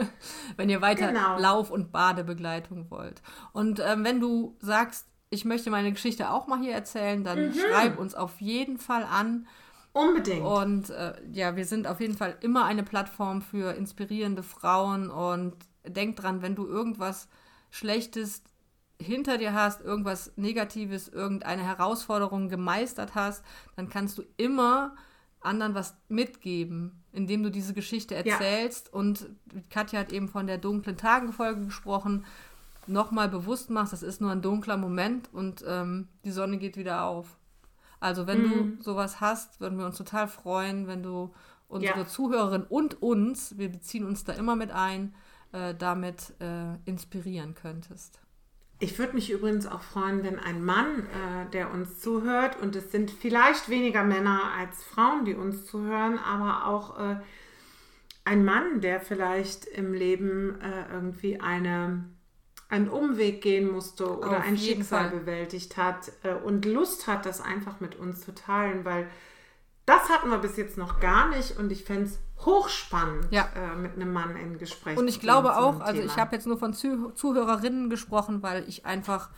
wenn ihr weiter genau. Lauf- und Badebegleitung wollt. Und ähm, wenn du sagst, ich möchte meine Geschichte auch mal hier erzählen, dann mhm. schreib uns auf jeden Fall an. Unbedingt. Und äh, ja, wir sind auf jeden Fall immer eine Plattform für inspirierende Frauen. Und denk dran, wenn du irgendwas Schlechtes hinter dir hast, irgendwas Negatives, irgendeine Herausforderung gemeistert hast, dann kannst du immer anderen was mitgeben, indem du diese Geschichte erzählst. Ja. Und Katja hat eben von der dunklen Tagenfolge gesprochen. Nochmal bewusst machst, das ist nur ein dunkler Moment und ähm, die Sonne geht wieder auf. Also wenn mhm. du sowas hast, würden wir uns total freuen, wenn du unsere ja. Zuhörerin und uns, wir beziehen uns da immer mit ein, äh, damit äh, inspirieren könntest. Ich würde mich übrigens auch freuen, wenn ein Mann, äh, der uns zuhört, und es sind vielleicht weniger Männer als Frauen, die uns zuhören, aber auch äh, ein Mann, der vielleicht im Leben äh, irgendwie eine, einen Umweg gehen musste oder Auf ein Schicksal Fall. bewältigt hat äh, und Lust hat, das einfach mit uns zu teilen, weil das hatten wir bis jetzt noch gar nicht und ich fände es hochspannend, ja. äh, mit einem Mann in Gespräch Und ich glaube auch, also ich habe jetzt nur von Zuh Zuhörerinnen gesprochen, weil ich einfach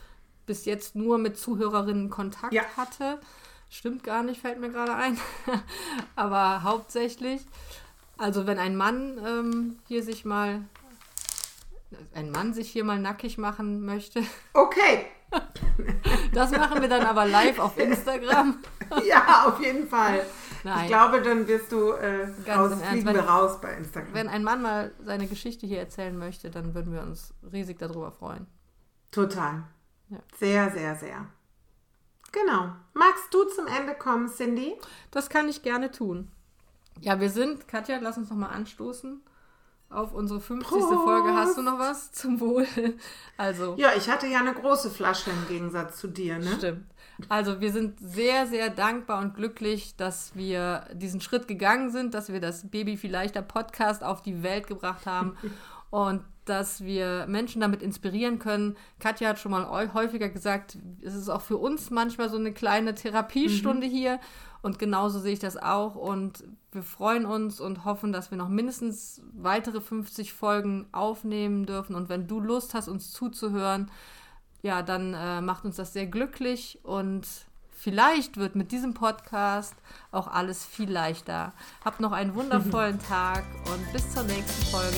bis jetzt nur mit Zuhörerinnen Kontakt ja. hatte. Stimmt gar nicht, fällt mir gerade ein. Aber hauptsächlich, also wenn ein Mann ähm, hier sich mal, ein Mann sich hier mal nackig machen möchte. Okay. Das machen wir dann aber live auf Instagram. Ja, auf jeden Fall. Nein. Ich glaube, dann wirst du äh, raus, fliegen wenn, wir raus bei Instagram. Wenn ein Mann mal seine Geschichte hier erzählen möchte, dann würden wir uns riesig darüber freuen. Total. Ja. Sehr, sehr, sehr. Genau. Magst du zum Ende kommen, Cindy? Das kann ich gerne tun. Ja, wir sind, Katja, lass uns nochmal anstoßen auf unsere 50. Prost. Folge. Hast du noch was zum Wohl? Also. Ja, ich hatte ja eine große Flasche im Gegensatz zu dir, ne? Stimmt. Also wir sind sehr, sehr dankbar und glücklich, dass wir diesen Schritt gegangen sind, dass wir das Baby vielleicht der Podcast auf die Welt gebracht haben und dass wir Menschen damit inspirieren können. Katja hat schon mal häufiger gesagt, es ist auch für uns manchmal so eine kleine Therapiestunde mhm. hier und genauso sehe ich das auch und wir freuen uns und hoffen, dass wir noch mindestens weitere 50 Folgen aufnehmen dürfen und wenn du Lust hast, uns zuzuhören, ja, dann äh, macht uns das sehr glücklich und vielleicht wird mit diesem Podcast auch alles viel leichter. Habt noch einen wundervollen Tag und bis zur nächsten Folge.